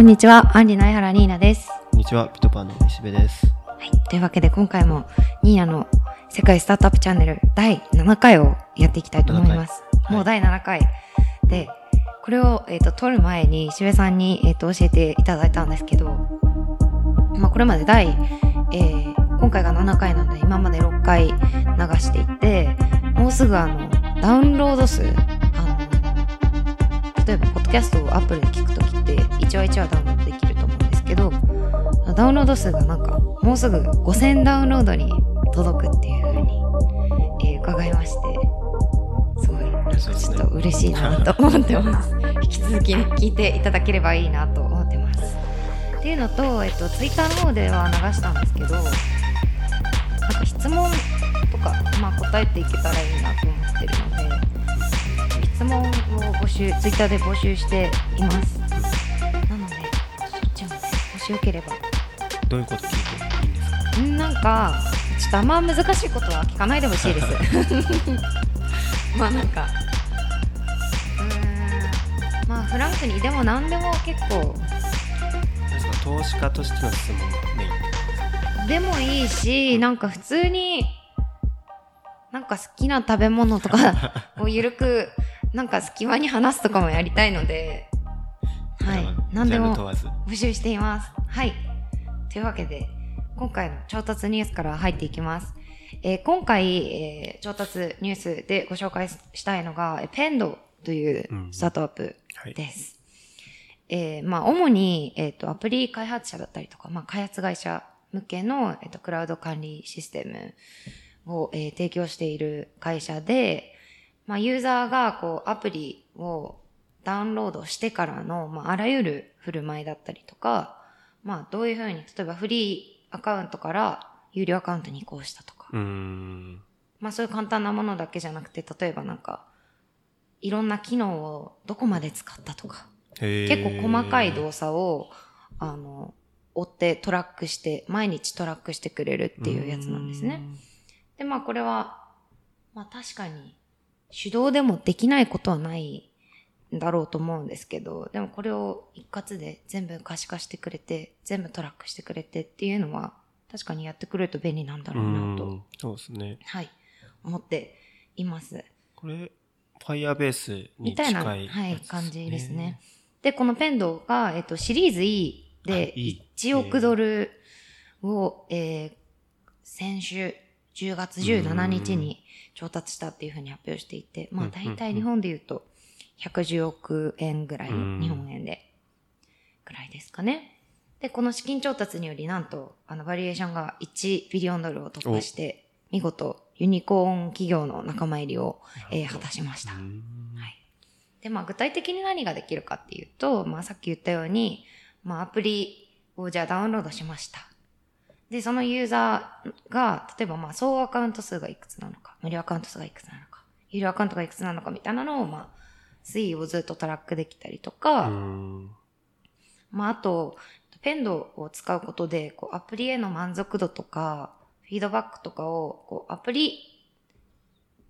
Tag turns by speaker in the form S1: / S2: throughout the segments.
S1: こんにちは、アンリの相原ニーナです。
S2: こんにちは、ピトパンの石部です。
S1: はい。というわけで今回もニーナの世界スタートアップチャンネル第7回をやっていきたいと思います。
S2: 7回
S1: もう第7回。で、これを、えっ、と、撮る前に石部さんに、えっ、と、教えていただいたんですけど、まあ、これまで第、えー今回が7回なので、今まで6回流していて、もうすぐあの、ダウンロード数、あの、例えば、ポッドキャストをアップルで聞く1話1話ダウンロードできると思うんですけど、ダウンロード数がなんか、もうすぐ5000ダウンロードに届くっていう風に、えー伺いまして、すごい、なんかちょっと嬉しいなと思ってます。引き続き、聞いていただければいいなと思ってます。っていうのと、えっと、ツイッターの方では流したんですけど、なんか質問とか、まあ、答えていけたらいいなと思ってるので、質問を募集、ツイッターで募集しています。しよければ。
S2: どういうこと聞いていいんですか？
S1: んなんか、ちょっとあんま難しいことは聞かないでほしいです。まあなんか、うーん、まあフランクに、でも何でも結構、
S2: 投資家としての質問がメイン
S1: でもいいし、なんか普通に、なんか好きな食べ物とか をゆるく、なんか隙間に話すとかもやりたいので、はい。何でも。募集しています。はい。というわけで、今回の調達ニュースから入っていきます。えー今回、えー調達ニュースでご紹介したいのが、えーペンドという
S2: うん
S1: スタートアップ
S2: はい。
S1: です。えーまあ、主に、えっ、と、アプリ開発者だったりとか、まあ、開発会社向けの、えっ、と、クラウド管理システムを、えー提供している会社で、まあ、ユーザーが、こう、アプリをダウンロードしてからの、まあ、あらゆる振る舞いだったりとか、まあ、どういうふうに、例えばフリーアカウントから有料アカウントに移行したとか。まあそういう簡単なものだけじゃなくて、例えばなんか、いろんな機能をどこまで使ったとか、結構細かい動作を、あの、追ってトラックして、毎日トラックしてくれるっていうやつなんですね。で、まあこれは、まあ確かに手動でもできないことはないんだろうと思うんですけど、でもこれを一括で全部可視化してくれて、全部トラックしてくれてっていうのは、確かにやってくれると便利なんだ
S2: う
S1: ろうなと、
S2: ん。そうですね。
S1: はい、思っています。
S2: これ、Firebase に
S1: みたいな、
S2: 近い
S1: はい、感じですね。。で、このペンドが、えっと、シリーズ E
S2: あ
S1: で
S2: E
S1: 1億ドルを、えー先週10月17日に調達したっていうふうに発表していて、まあ
S2: うん
S1: 大体日本で言うと110億円ぐらい、
S2: うん
S1: 日本円で、ぐらいですかね。で、この資金調達によりなんと、あの、バリエーションが1ビリオンドルを突破して、見事、ユニコーン企業の仲間入りを、えー果たしました。はい。で、まあ具体的に何ができるかっていうと、まあさっき言ったように、まあアプリをじゃあダウンロードしました。で、そのユーザーが、例えばまあ総アカウント数がいくつなのか、無料アカウント数がいくつなのか、有料アカウントがいくつなのかみたいなのを、まあ、推移をずっとトラックできたりとか。まああと、ペンドを使うことで、こうアプリへの満足度とか、フィードバックとかを、こうアプリ、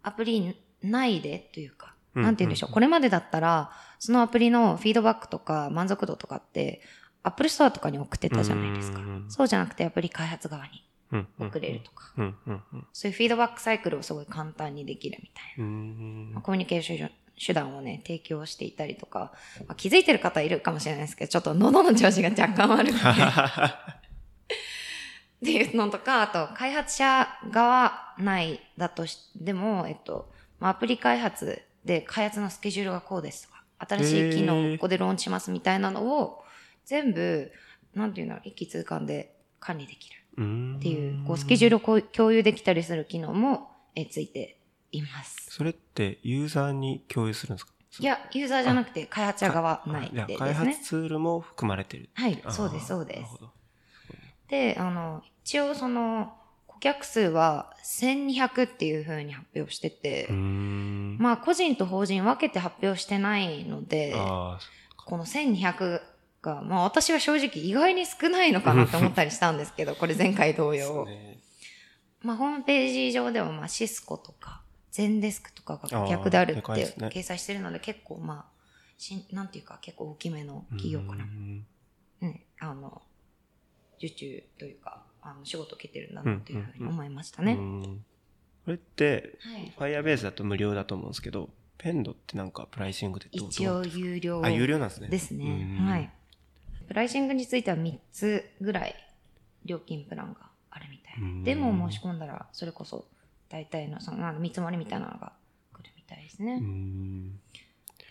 S1: アプリ内でというか、
S2: うん
S1: なんて言うんでしょう。
S2: うん
S1: これまでだったら、そのアプリのフィードバックとか満足度とかって、 Apple Store とかに送ってたじゃないですか。
S2: うん
S1: そうじゃなくて、アプリ開発側に送れるとか、そういうフィードバックサイクルをすごい簡単にできるみたいな。コミュニケーション手段をね、提供していたりとか、まあ、気づいてる方いるかもしれないですけど、ちょっと喉の調子が若干悪くて。っていうのとか、あと、開発者側内だとしても、えっと、まあアプリ開発で開発のスケジュールがこうですとか、新しい機能をここでローンチしますみたいなのを、全部、なんていうの、一気通貫で管理できるっていう、こう、スケジュールを共有できたりする機能も、えついています。
S2: それってユーザーに共有するんですか？
S1: いや、ユーザーじゃなくて開発者側内でですね
S2: 開発。ツールも含まれてる。
S1: はい、そうです、そうですで、あの、一応その、顧客数は1200っていう風に発表してて。まあ個人と法人分けて発表してないので、
S2: あ
S1: この1200が、まあ私は正直意外に少ないのかなって思ったりしたんですけど、これ前回同
S2: あ。
S1: 様。
S2: ね
S1: まあホームページ上ではまあシスコとか、ゼンデスクとかが顧客であるって掲載してるので結構まあ、しんなんていうか結構大きめの企業かな
S2: うー。ん
S1: ね、あの、受注というか、あの仕事を受けてるんだなというふうに思いましたね。
S2: うんこれって、
S1: はい。
S2: Firebase だと無料だと思うんですけど、ペンドってなんかプライシングでどう
S1: 一応有料
S2: あ、有料なんですね。
S1: ですね。
S2: うん
S1: はい。プライシングについては3つぐらい料金プランがあるみたい。でも申し込んだら、それこそ大体のそのなんか見積もりみたいなのが来るみたいですね。
S2: うん。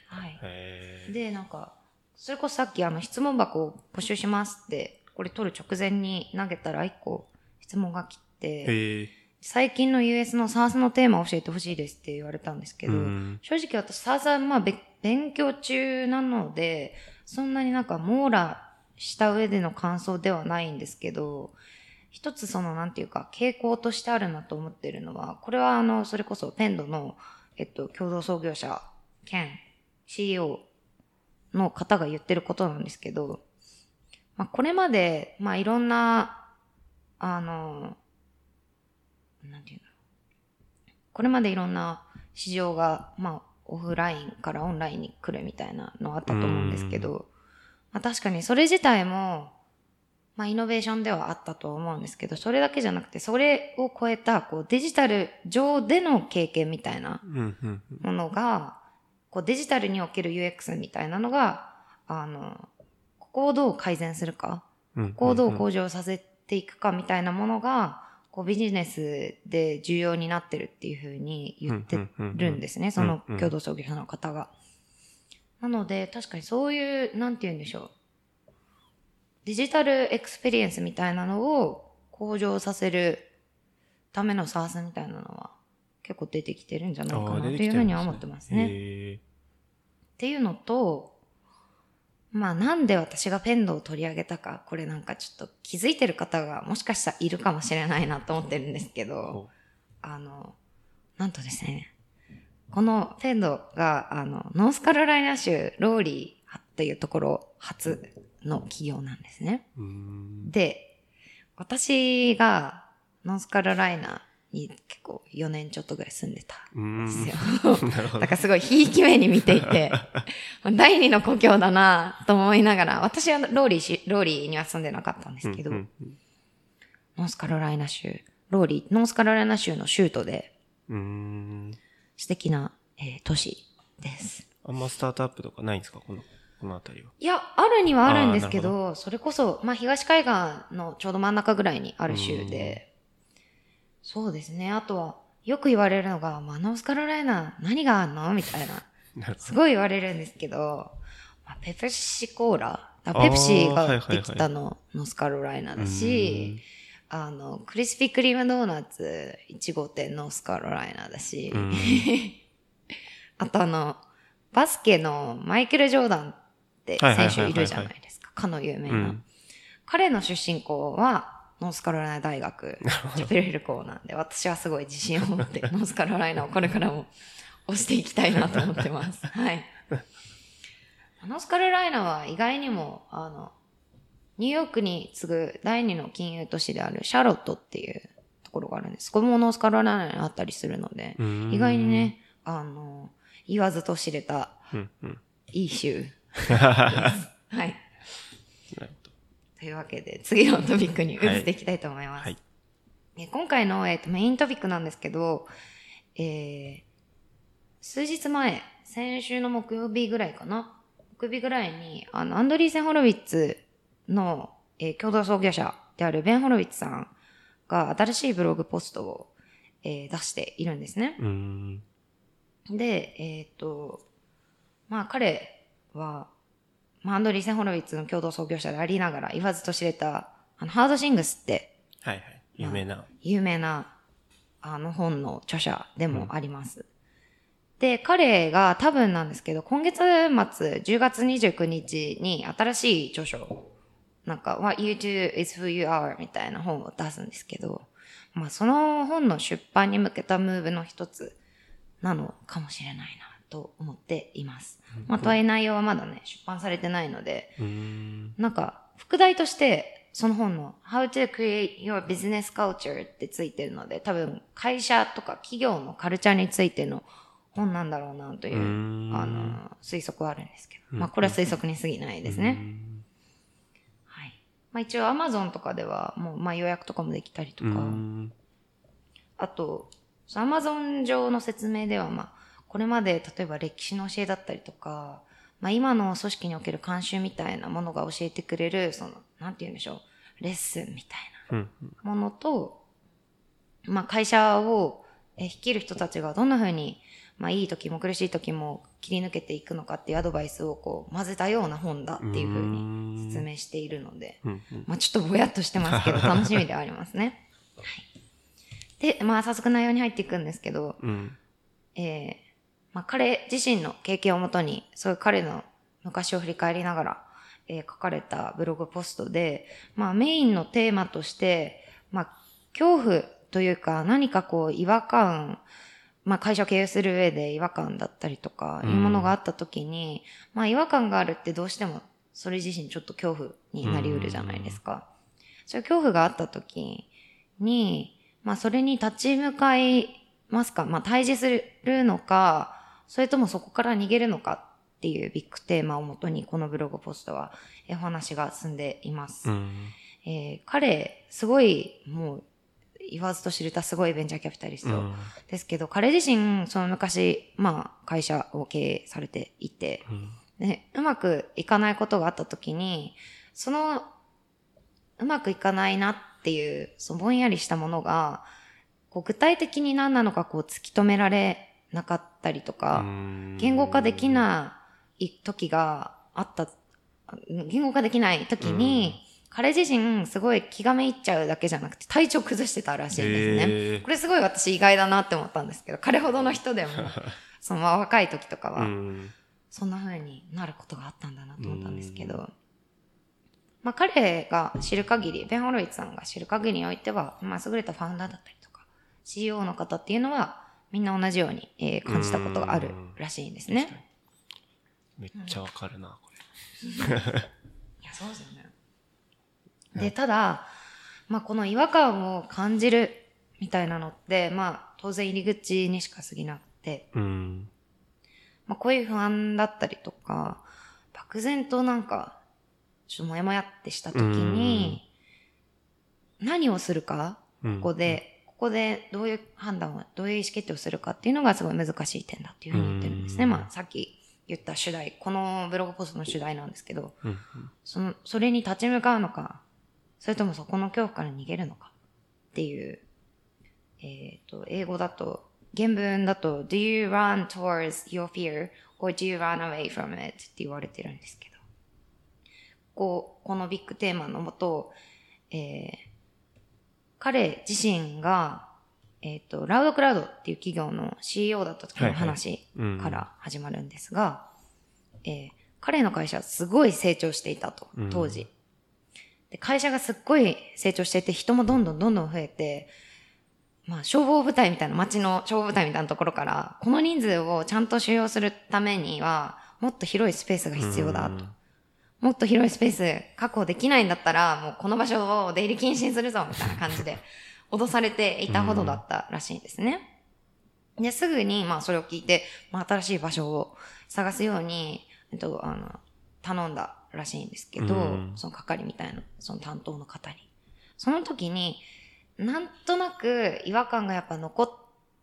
S1: はい。で、なんか、それこそさっきあの質問箱を募集しますって、これ取る直前に投げたら1個質問が来て。最近の US の SARS のテーマを教えてほしいですって言われたんですけど、
S2: うん
S1: 正直私 SARS はまあべ勉強中なので、そんなになんか網羅した上での感想ではないんですけど、一つそのなんていうか傾向としてあるなと思ってるのは、これはあの、それこそペンドの、えっと、共同創業者兼 CEO の方が言ってることなんですけど、まあこれまで、まあいろんな、あの、なんていうのこれまでいろんな市場が、まあ、オフラインからオンラインに来るみたいなのあったと思うんですけど、まあ、確かにそれ自体も、まあ、イノベーションではあったと思うんですけど、それだけじゃなくて、それを超えた、こう、デジタル上での経験みたいなものが、こう、デジタルにおける UX みたいなのが、あの、ここをどう改善するか、
S2: うん。
S1: ここをどう向上させていくかみたいなものが、こうビジネスで重要になってるっていうふうに言ってるんですね、その共同創業者の方が。なので、確かにそういう、なんて言うんでしょう。 digital experience みたいなのを向上させるためのサースみたいなのは結構出てきてるんじゃないかなというふうには思ってますね。
S2: へ
S1: っていうのと、まあなんで私がペンドを取り上げたか、これなんかちょっと気づいてる方がもしかしたらいるかもしれないなと思ってるんですけ
S2: ー
S1: ど、
S2: お
S1: あの、なんとですね、このペンドが、あの、ノースカロライナ州ローリーっていうところ初の企業なんですね。で、私がノースカロライナに結構4年ちょっとぐらい住んでた
S2: ん
S1: ですよ。だからすごいひいき目に見ていて、第二の故郷だなと思いながら、私はローリーし、ローリーには住んでなかったんですけど、ノースカロライナ州、ローリー、ノースカロライナ州の州都で。素敵な、えー都市です。
S2: あんまスタートアップとかないんですか？この、この辺りは。
S1: いや、あるにはあるんですけ
S2: あーな
S1: ど、それこそ、まあ、東海岸のちょうど真ん中ぐらいにある州で、そうですね。あとは、よく言われるのが、まあ、ノースカロライナ何があんのみたいな。すごい言われるんですけど、まあ、ペプシコーラ、ペプシ
S2: はいはいはい
S1: ができたの、ノースカロライナ
S2: ど。
S1: だし、あの、クリスピークリームドーナツ1号店ノースカロライナだし、
S2: うん
S1: あとあの、バスケのマイケル・ジョーダンって選手いるじゃないですか。かの有名な。
S2: うん
S1: 彼の出身校は、ノースカロライナ大学、チャペルヒル校なんで、私はすごい自信を持って、ノースカロライナをこれからも押していきたいなと思ってます。はい。ノースカロライナは意外にも、あの、ニューヨークに次ぐ第二の金融都市であるシャーロットっていうところがあるんです。これもノースカロライナにあったりするので、意外に。ね、あの、言わずと知れた。いい州。はい。というわけで、次のトピックに移っていきたいと思います。
S2: はい。
S1: え今回の、えーとメイントピックなんですけど、えー数日前、先週の木曜日ぐらいかな。木曜日ぐらいに、あの、アンドリーセン・ホロウィッツの、えー共同創業者であるベン・ホロウィッツさんが新しいブログポストを、えー出しているんですね。で、えっ、と、まあ彼は、まあ、アンドリーセン・ホロウィッツの共同創業者でありながら言わずと知れた、あの、ハードシングスって
S2: はいはい。有名な。
S1: 有名な、あの本の著者でもあります。で、彼が多分なんですけど、今月末、10月29日に新しい著書、なんか、What You Do is Who You Are みたいな本を出すんですけど、まあその本の出版に向けたムーブの一つなのかもしれないなと思っています。まあとはいえ内容はまだね、出版されてないので。なんか、副題として、その本の How to Create Your Business Culture ってついてるので、多分会社とか企業のカルチャーについての本なんだろうなというう、あの、推測はあるんですけど。
S2: うん
S1: まあこれは推測に過ぎないですね。まあ一応 Amazon とかではもうまあ予約とかもできたりとか、
S2: うん
S1: あと、アマゾン上の説明では、まあ、これまで例えば歴史の教えだったりとか、まあ今の組織における慣習みたいなものが教えてくれる、その、なんて言うんでしょう、レッスンみたい
S2: うん
S1: なものと、まあ会社をえ率いる人たちがどんな風に、まあいい時も苦しい時も切り抜けていくのかっていうアドバイスをこう混ぜたような本だっていう風に説明しているので、
S2: うんうん
S1: まあちょっとぼやっとしてますけど、楽しみではありますね。はい。で、まあ早速内容に入っていくんですけど、
S2: うん
S1: えーまあ彼自身の経験をもとに、そういう彼の昔を振り返りながら、えー書かれたブログポストで、まあメインのテーマとして、まあ恐怖というか何かこう違和感、まあ会社を経営する上で違和感だったりとか、いうものがあった時に、まあ違和感があるってどうしてもそれ自身ちょっと恐怖になりうるじゃないですか。そういう恐怖があった時に、まあそれに立ち向かいますか、まあ対峙するのか、それともそこから逃げるのかっていうビッグテーマをもとにこのブログポストはえお話が進んでいます。
S2: うん。
S1: えー彼、すごい、もう、言わずと知れたすごいベンチャーキャピタリスト
S2: うん。
S1: ですけど、彼自身、その昔、まあ、会社を経営されていて、
S2: うん。
S1: ね、うまくいかないことがあった時に、その、うまくいかないなっていう、そのぼんやりしたものが、こう具体的に何なのかこう突き止められなかったりとか、言語化できない時があった、言語化できない時に、彼自身すごい気がめいっちゃうだけじゃなくて体調崩してたらしいんですね。
S2: へー
S1: これすごい私意外だなって思ったんですけど、彼ほどの人でも、そのまあ若い時とかは、
S2: うん。
S1: そんな風になることがあったんだなと思ったんですけど、まあ彼が知る限り、ベン・ホロイツさんが知る限りにおいては、まあ優れたファウンダーだったりとか、CEO の方っていうのは、みんな同じように、えー感じたことがあるらしいんですね。
S2: めっちゃわかるな、こ
S1: いや、そうですよね。で、ただ、まあこの違和感を感じるみたいなのって、まあ当然入り口にしか過ぎなくて。まあ、こういう不安だったりとか、漠然となんか、ちょっともやもやってした時に、何をするか、
S2: うん
S1: ここで、ここでどういう判断を、どういう意思決定をするかっていうのがすごい難しい点だっていうふうに言ってるんですね。
S2: うん
S1: まあ、さっき言った主題、このブログポストの主題なんですけど、
S2: うん
S1: その、それに立ち向かうのか、それともそこの恐怖から逃げるのかっていう、えっ、と、英語だと、原文だと、do you run towards your fear or do you run away from it? って言われてるんですけど、こう、このビッグテーマのもと、えー彼自身が、えっ、と、ラウドクラウドっていう企業の CEO だった時の話
S2: うん
S1: から始まるんですが、えー彼の会社はすごい成長していたと
S2: うん、
S1: 当時。で会社がすっごい成長していて、人もどんどんどんどん増えて、まあ、消防部隊みたいな、街の消防部隊みたいなところから、この人数をちゃんと収容するためには、もっと広いスペースが必要だと。もっと広いスペース確保できないんだったら、もうこの場所を出入り禁止にするぞ、みたいな感じで、脅されていたほどだったらしいんですね。で、すぐに、まあ、それを聞いて、まあ、新しい場所を探すように、えっと、あの、頼んだらしいんですけど、
S2: うん
S1: その係みたいな、その担当の方に。その時に、なんとなく違和感がやっぱ残っ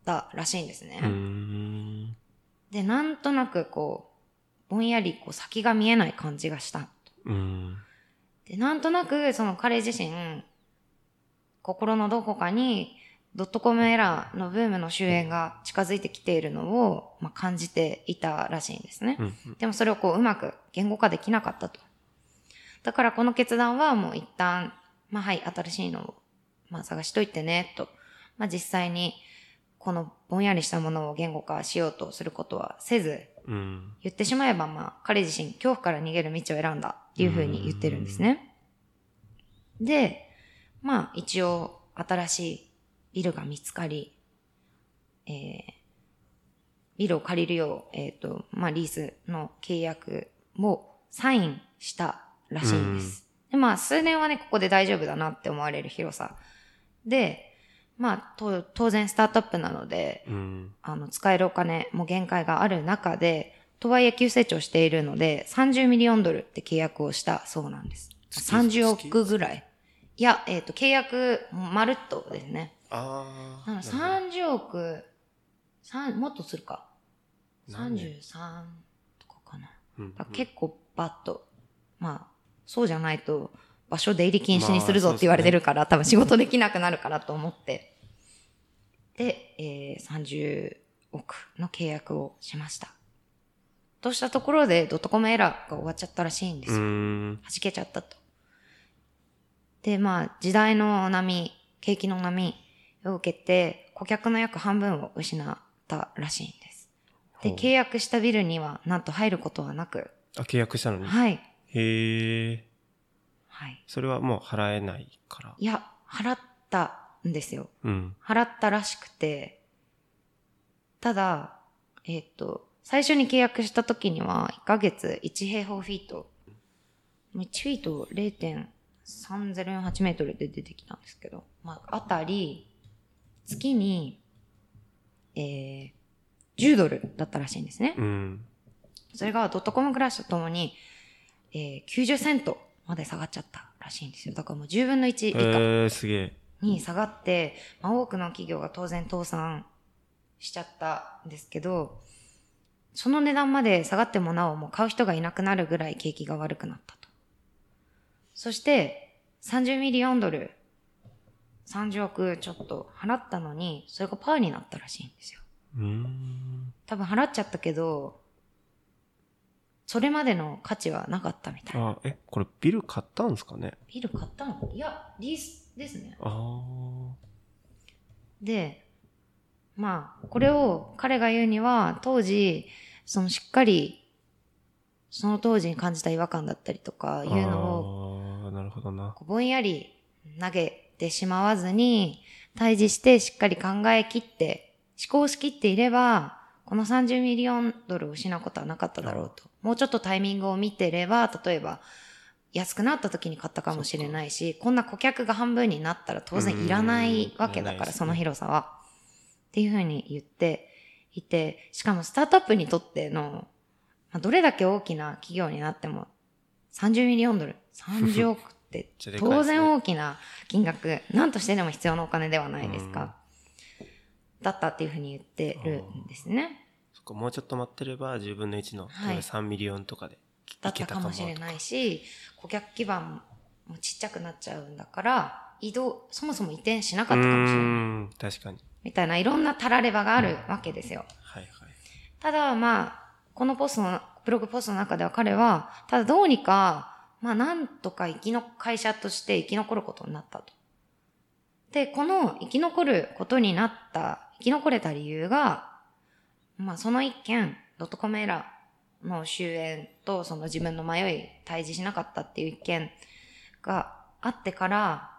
S1: たらしいんですね。
S2: うん。
S1: で、なんとなくこう、ぼんやりこう先が見えない感じがした。
S2: うん。
S1: で、なんとなくその彼自身、心のどこかにドットコムエラーのブームの終焉が近づいてきているのを、まあ、感じていたらしいんですね。
S2: うん。
S1: でもそれをこううまく言語化できなかったと。だからこの決断はもう一旦、まあはい、新しいのを、まあ探しといてね、と。まあ実際に、このぼんやりしたものを言語化しようとすることはせず、
S2: うん。
S1: 言ってしまえばまあ彼自身恐怖から逃げる道を選んだっていうふうに言ってるんですね。で、まあ一応新しいビルが見つかり、えー、ビルを借りるよう、えっ、と、まあリースの契約もサインしたらしいんです。で、まあ数年はね、ここで大丈夫だなって思われる広さ。で、まあと当然スタートアップなので、
S2: うん。
S1: あの、使えるお金も限界がある中で、とはいえ急成長しているので、30ミリオンドルって契約をしたそうなんです。
S2: 月
S1: 30億ぐらい。いや、えっ、と、契約、まるっとですね。
S2: ああ。
S1: なので
S2: なる
S1: 30億、三もっとするか。
S2: 何年
S1: 33とかかな。
S2: ほどうん
S1: だから結構バッと、まあ、そうじゃないと、場所出入り禁止にするぞって言われてるから、多分仕事できなくなるからと思って。で、えー、30億の契約をしました。としたところで、ドットコムエラーが終わっちゃったらしいんです
S2: う
S1: よ。弾けちゃったと。で、まあ、時代の波、景気の波を受けて、顧客の約半分を失ったらしいんです。で、契約したビルには、なんと入ることはなく、
S2: あ、契約したのに。
S1: はい。
S2: へえ。
S1: はい。
S2: それはもう払えないから。
S1: いや、払ったんですよ。
S2: うん。
S1: 払ったらしくて、ただ、えっ、と、最初に契約した時には、1ヶ月1平方フィート、1フィート0.3048メートルで出てきたんですけど、まあ、あたり、月に、えー、10ドルだったらしいんですね。
S2: うん。
S1: それがドットコムクラッシュとともに、えー、90セントまで下がっちゃったらしいんですよ。だからもう10分の1以下。
S2: えー、すげえ。
S1: に下がって、まあ、多くの企業が当然倒産しちゃったんですけど、その値段まで下がってもなおもう買う人がいなくなるぐらい景気が悪くなったと。そして、30ミリオンドル、30億ちょっと払ったのに、それがパーになったらしいんですよ。多分払っちゃったけど、それまでの価値はなかったみたいな。
S2: あ、え、これビル買ったんですかね？
S1: ビル買ったのいや、リースですね。
S2: あ
S1: で、まあ、これを彼が言うには、当時、そのしっかり、その当時に感じた違和感だったりとか、
S2: あ。
S1: いうのを、
S2: ああ、なるほどな。
S1: ぼんやり投げてしまわずに、対峙してしっかり考え切って、思考しきっていれば、この30ミリオンドルを失うことはなかっただろうと。もうちょっとタイミングを見てれば、例えば、安くなった時に買ったかもしれないし、こんな顧客が半分になったら当然いらないわけだから、その広さは。っていうふうに言っていて、しかもスタートアップにとっての、まあ、どれだけ大きな企業になっても、30 million ドル、30億って 当然大きな金額、何としてでも必要なお金ではないですか。だったっていうふうに言ってるんですね。
S2: そっか、もうちょっと待ってれば10分の1の、
S1: はい
S2: 3 million とかで
S1: だったかもしれないし、顧客基盤もちっちゃくなっちゃうんだから、移動、そもそも移転しなかったかもしれない。
S2: 確かに。
S1: みたいないろんなたらればがあるわけですよ。
S2: はいはい。
S1: ただまあ、このポストの、ブログポストの中では彼は、ただどうにか、まあなんとか生きの、会社として生き残ることになったと。で、この生き残ることになった、生き残れた理由が、まあその一件、ドットコムエラーの終焉とその自分の迷い、対峙しなかったっていう一件があってから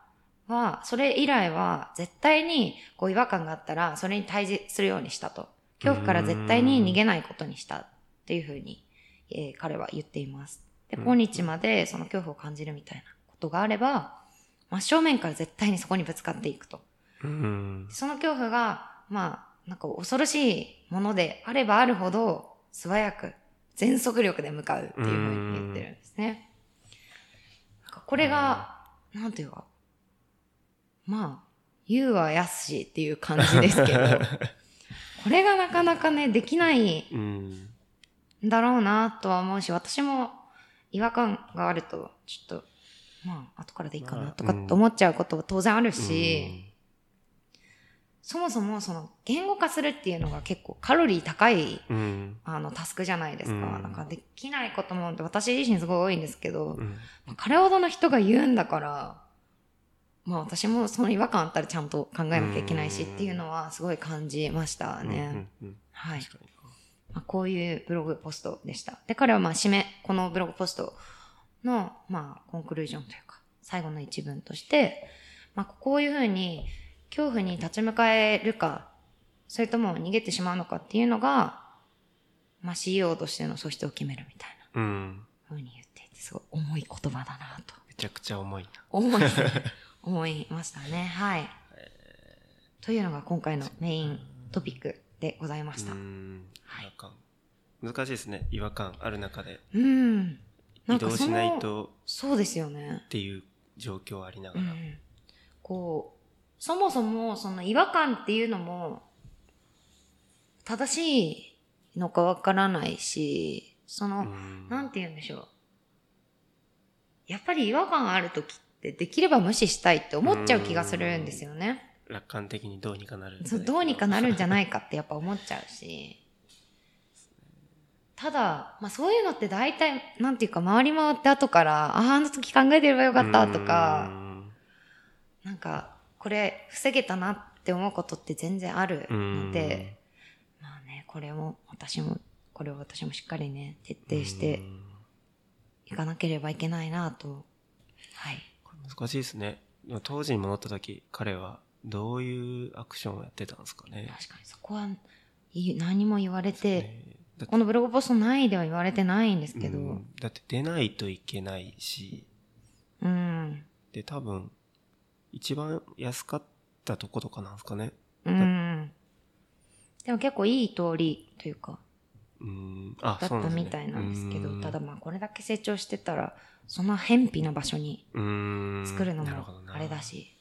S1: は、それ以来は絶対にこう違和感があったら、それに対峙するようにしたと。恐怖から絶対に逃げないことにしたっていうふうに、えー彼は言っています。で、
S2: うん
S1: 今日までその恐怖を感じるみたいなことがあれば、真正面から絶対にそこにぶつかっていくと。その恐怖が、まあ、なんか恐ろしいものであればあるほど、素早く、全速力で向かうっていうふうに言ってるんですね。なんかこれが、なんていうか、まあ、言うはやすしっていう感じですけど、これがなかなかね、できない
S2: うん。
S1: んだろうなとは思うし、私も違和感があると、ちょっと、まあ、後からでいいかなとかって思っちゃうことは当然あるし、そもそもその言語化するっていうのが結構カロリー高い
S2: うん。うん。
S1: あのタスクじゃないですか。
S2: うん
S1: なんかできないことも私自身すごい多いんですけど、
S2: うん。
S1: まあ彼ほどの人が言うんだから、まあ私もその違和感あったらちゃんと考えなきゃいけないしっていうのはすごい感じましたね。はい。まあ、こういうブログポストでした。で、彼はまあ締め、このブログポストの、まあ、コンクルージョンというか、最後の一文として、まあ、こういうふうに恐怖に立ち向かえるか、それとも逃げてしまうのかっていうのが、まあ、CEO としての素質を決めるみたいな
S2: うん。
S1: ふうに言っていて、すごい重い言葉だなと。
S2: めちゃくちゃ重いな。
S1: 思い、思いましたね。はい。というのが今回のメイントピックでございました。
S2: うん。
S1: はい。
S2: 難しいですね。違和感ある中で。
S1: うん。
S2: 移動しないと
S1: そうですよね
S2: っ。ていう状況ありながら。
S1: うん、こう、そもそもその違和感っていうのも正しいのかわからないし、その、
S2: うん
S1: なんて言うんでしょう。やっぱり違和感ある時ってできれば無視したいって思っちゃう気がするんですよね。
S2: 楽観的にどうにかなる
S1: そうどうにかなるんじゃないかってやっぱ思っちゃうし。ただ、まあそういうのって大体、なんていうか回り回って後から、ああ、あの時考えてればよかったとか、
S2: うん
S1: なんか、これ防げたなって思うことって全然あるので、まあね、これも私も、これを私もしっかりね、徹底して
S2: うん
S1: いかなければいけないなと。はい。
S2: 難しいですね。当時に戻った時、彼はどういうアクションをやってたんですかね？
S1: 確かにそこはい何も言われて、
S2: ね
S1: このブログポスト内では言われてないんですけど、
S2: うんだって出ないといけないし、
S1: うん。
S2: で、多分、一番安かったとことかなんですかね。
S1: うん。でも結構いい通りというか、
S2: うん、あ、
S1: だったみたいなんですけど、
S2: うん
S1: ただまあこれだけ成長してたら、そんな偏僻な場所に
S2: うん
S1: 作るのもあれだし、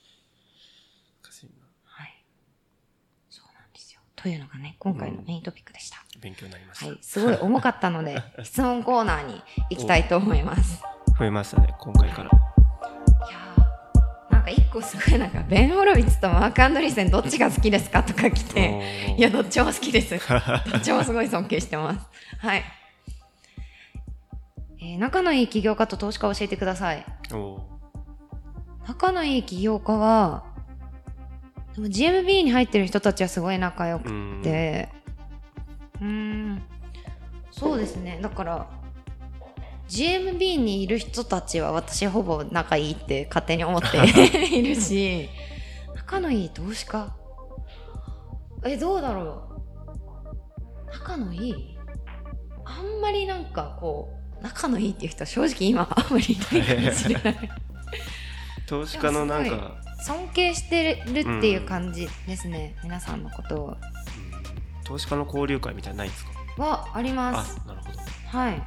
S1: はい。そうなんですよ。というのがね、今回のメイントピックでした。
S2: 勉強になりました。
S1: はい。すごい重かったので、質問コーナーに行きたいと思います。
S2: 増えましたね、今回から。
S1: いやか一個すごいなんか、ベン・ホロウィッツとマーク・アンドリーセンどっちが好きですかとか来て、いや、どっちも好きです。どっちもすごい尊敬してます。はい。えー仲のいい起業家と投資家を教えてください。仲のいい起業家は、でも GMB に入ってる人たちはすごい仲良く
S2: うん
S1: て、うーん、そうですね。だから、GMB にいる人たちは私ほぼ仲いいって勝手に思って いるし、仲のいい投資家え、どうだろう？仲のいい？あんまりなんかこう、仲のいいっていう人は正直今あんまりいないかもしれない。
S2: 投資家のなんか、
S1: 尊敬してるっていう感じですね、皆さんのことを。
S2: 投資家の交流会みたいないんですか？
S1: はありま
S2: あ
S1: す、
S2: なるほど。
S1: はい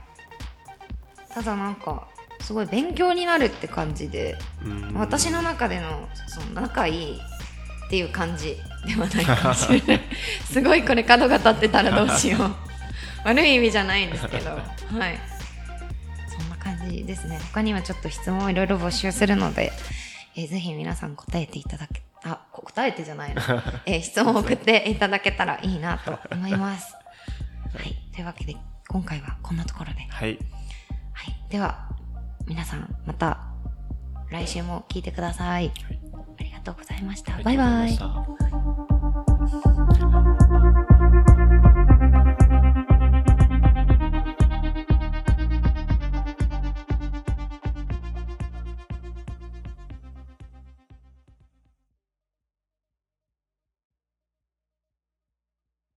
S1: ただなんかすごい勉強になるって感じで、
S2: うん。
S1: 私の中でのその仲いいっていう感じではないかもしれない。すごいこれ角が立ってたらどうしよう。悪い意味じゃないんですけど。はい。そんな感じですね。他にはちょっと質問をいろいろ募集するので、えーぜひ皆さん答えていただけあこ答えてじゃないな、えー質問を送っていただけたらいいなと思います。はい。というわけで今回はこんなところで。
S2: はい。
S1: はい、では皆さんまた来週も聞いてください、はい、ありがとうございました。バイバイ。